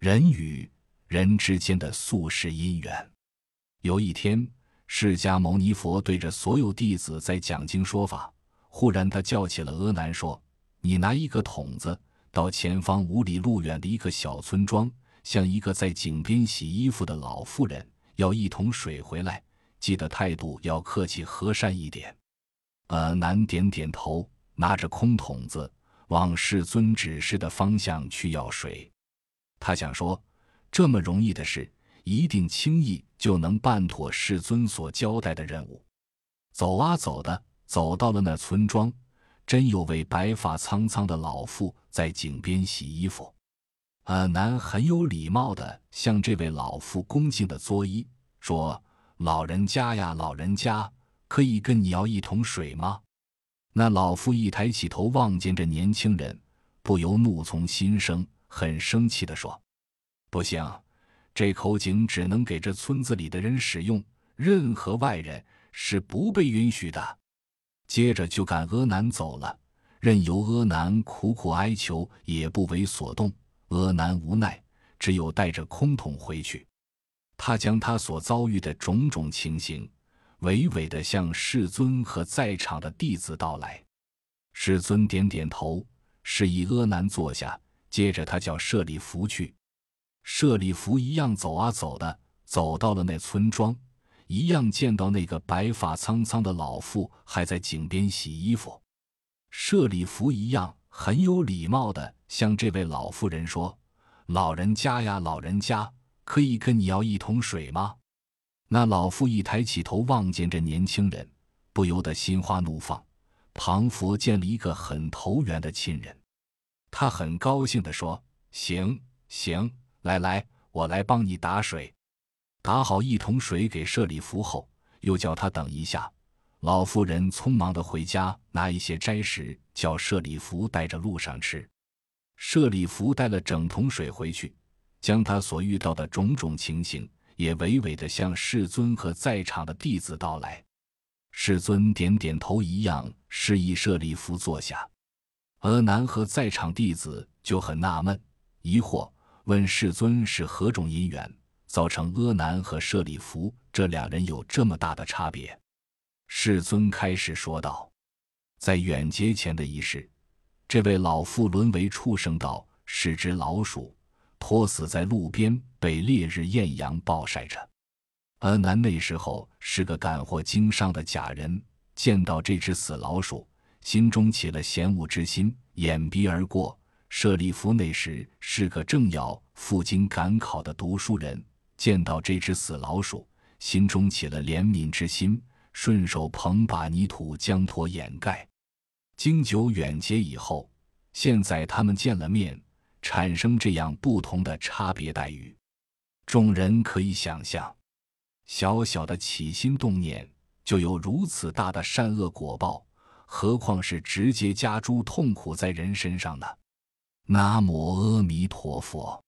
人与人之间的宿世姻缘。有一天，释迦牟尼佛对着所有弟子在讲经说法，忽然他叫起了阿难说：“你拿一个桶子，到前方五里路远的一个小村庄，向一个在井边洗衣服的老妇人要一桶水回来，记得态度要客气和善一点。”阿难点点头，拿着空桶子往世尊指示的方向去要水。他想说，这么容易的事，一定轻易就能办妥世尊所交代的任务。走啊走的，走到了那村庄，真有位白发苍苍的老妇在井边洗衣服。阿难很有礼貌的向这位老妇恭敬的作揖，说：“老人家呀，老人家，可以跟你要一桶水吗？”那老妇一抬起头望见这年轻人，不由怒从心生。很生气地说：“不行，这口井只能给这村子里的人使用，任何外人是不被允许的。”接着就赶阿难走了，任由阿难苦苦哀求，也不为所动。阿难无奈，只有带着空桶回去。他将他所遭遇的种种情形，娓娓地向世尊和在场的弟子道来。世尊点点头，示意阿难坐下。接着，他叫舍利弗去。舍利弗一样走啊走的，走到了那村庄，一样见到那个白发苍苍的老妇还在井边洗衣服。舍利弗一样很有礼貌的向这位老妇人说：“老人家呀，老人家，可以跟你要一桶水吗？”那老妇一抬起头望见这年轻人，不由得心花怒放，庞佛见了一个很投缘的亲人。他很高兴地说：“行行，来来，我来帮你打水。”打好一桶水给舍利弗后，又叫他等一下。老妇人匆忙地回家拿一些斋食，叫舍利弗带着路上吃。舍利弗带了整桶水回去，将他所遇到的种种情形也娓娓地向世尊和在场的弟子道来。世尊点点头，一样示意舍利弗坐下。阿难和在场弟子就很纳闷、疑惑，问世尊是何种因缘造成阿难和舍利弗这两人有这么大的差别？世尊开始说道：“在远劫前的一世，这位老妇沦为畜生道，是只老鼠，拖死在路边，被烈日艳阳暴晒着。阿难那时候是个赶货经商的假人，见到这只死老鼠。”心中起了嫌恶之心，掩鼻而过。舍利弗那时是个正要赴京赶考的读书人，见到这只死老鼠，心中起了怜悯之心，顺手捧把泥土将坨掩盖。经久远劫以后，现在他们见了面，产生这样不同的差别待遇。众人可以想象，小小的起心动念就有如此大的善恶果报。何况是直接加诸痛苦在人身上呢？南无阿弥陀佛。